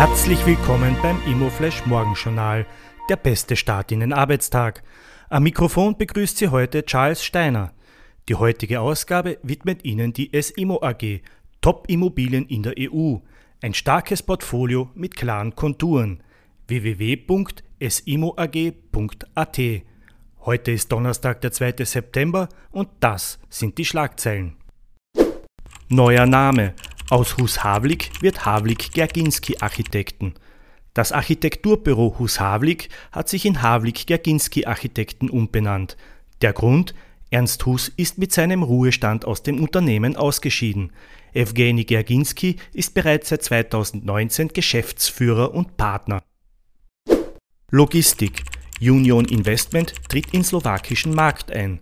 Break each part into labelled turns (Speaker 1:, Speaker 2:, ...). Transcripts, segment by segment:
Speaker 1: Herzlich willkommen beim Immoflash Morgenjournal, der beste Start in den Arbeitstag. Am Mikrofon begrüßt Sie heute Charles Steiner. Die heutige Ausgabe widmet Ihnen die SIMO AG, Top-Immobilien in der EU. Ein starkes Portfolio mit klaren Konturen. www.simoag.at Heute ist Donnerstag, der 2. September und das sind die Schlagzeilen. Neuer Name. Aus Hus Havlik wird Havlik Gerginski Architekten. Das Architekturbüro Hus Havlik hat sich in Havlik Gerginski Architekten umbenannt. Der Grund? Ernst Hus ist mit seinem Ruhestand aus dem Unternehmen ausgeschieden. Evgeny Gerginski ist bereits seit 2019 Geschäftsführer und Partner. Logistik. Union Investment tritt in slowakischen Markt ein.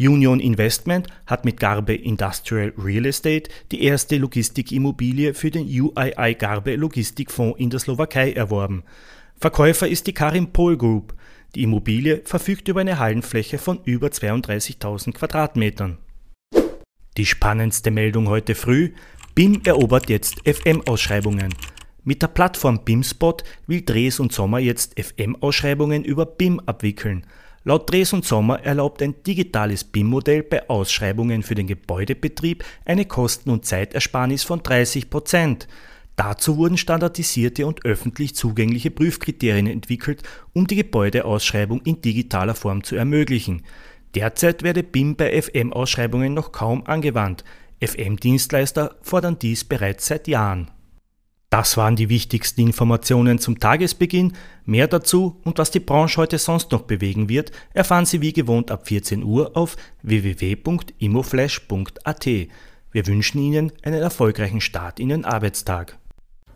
Speaker 1: Union Investment hat mit Garbe Industrial Real Estate die erste Logistikimmobilie für den UII Garbe Logistikfonds in der Slowakei erworben. Verkäufer ist die Karim Pol Group. Die Immobilie verfügt über eine Hallenfläche von über 32.000 Quadratmetern. Die spannendste Meldung heute früh: BIM erobert jetzt FM-Ausschreibungen. Mit der Plattform BIMspot will Dres und Sommer jetzt FM-Ausschreibungen über BIM abwickeln. Laut Dres und Sommer erlaubt ein digitales BIM-Modell bei Ausschreibungen für den Gebäudebetrieb eine Kosten- und Zeitersparnis von 30 Prozent. Dazu wurden standardisierte und öffentlich zugängliche Prüfkriterien entwickelt, um die Gebäudeausschreibung in digitaler Form zu ermöglichen. Derzeit werde BIM bei FM-Ausschreibungen noch kaum angewandt. FM-Dienstleister fordern dies bereits seit Jahren. Das waren die wichtigsten Informationen zum Tagesbeginn. Mehr dazu und was die Branche heute sonst noch bewegen wird, erfahren Sie wie gewohnt ab 14 Uhr auf www.imoflash.at. Wir wünschen Ihnen einen erfolgreichen Start in den Arbeitstag.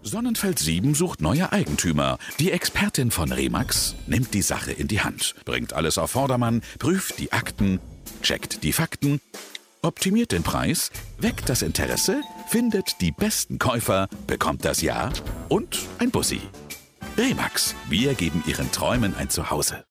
Speaker 2: Sonnenfeld 7 sucht neue Eigentümer. Die Expertin von Remax nimmt die Sache in die Hand, bringt alles auf Vordermann, prüft die Akten, checkt die Fakten optimiert den Preis, weckt das Interesse, findet die besten Käufer, bekommt das Ja und ein Bussi. Remax, wir geben Ihren Träumen ein Zuhause.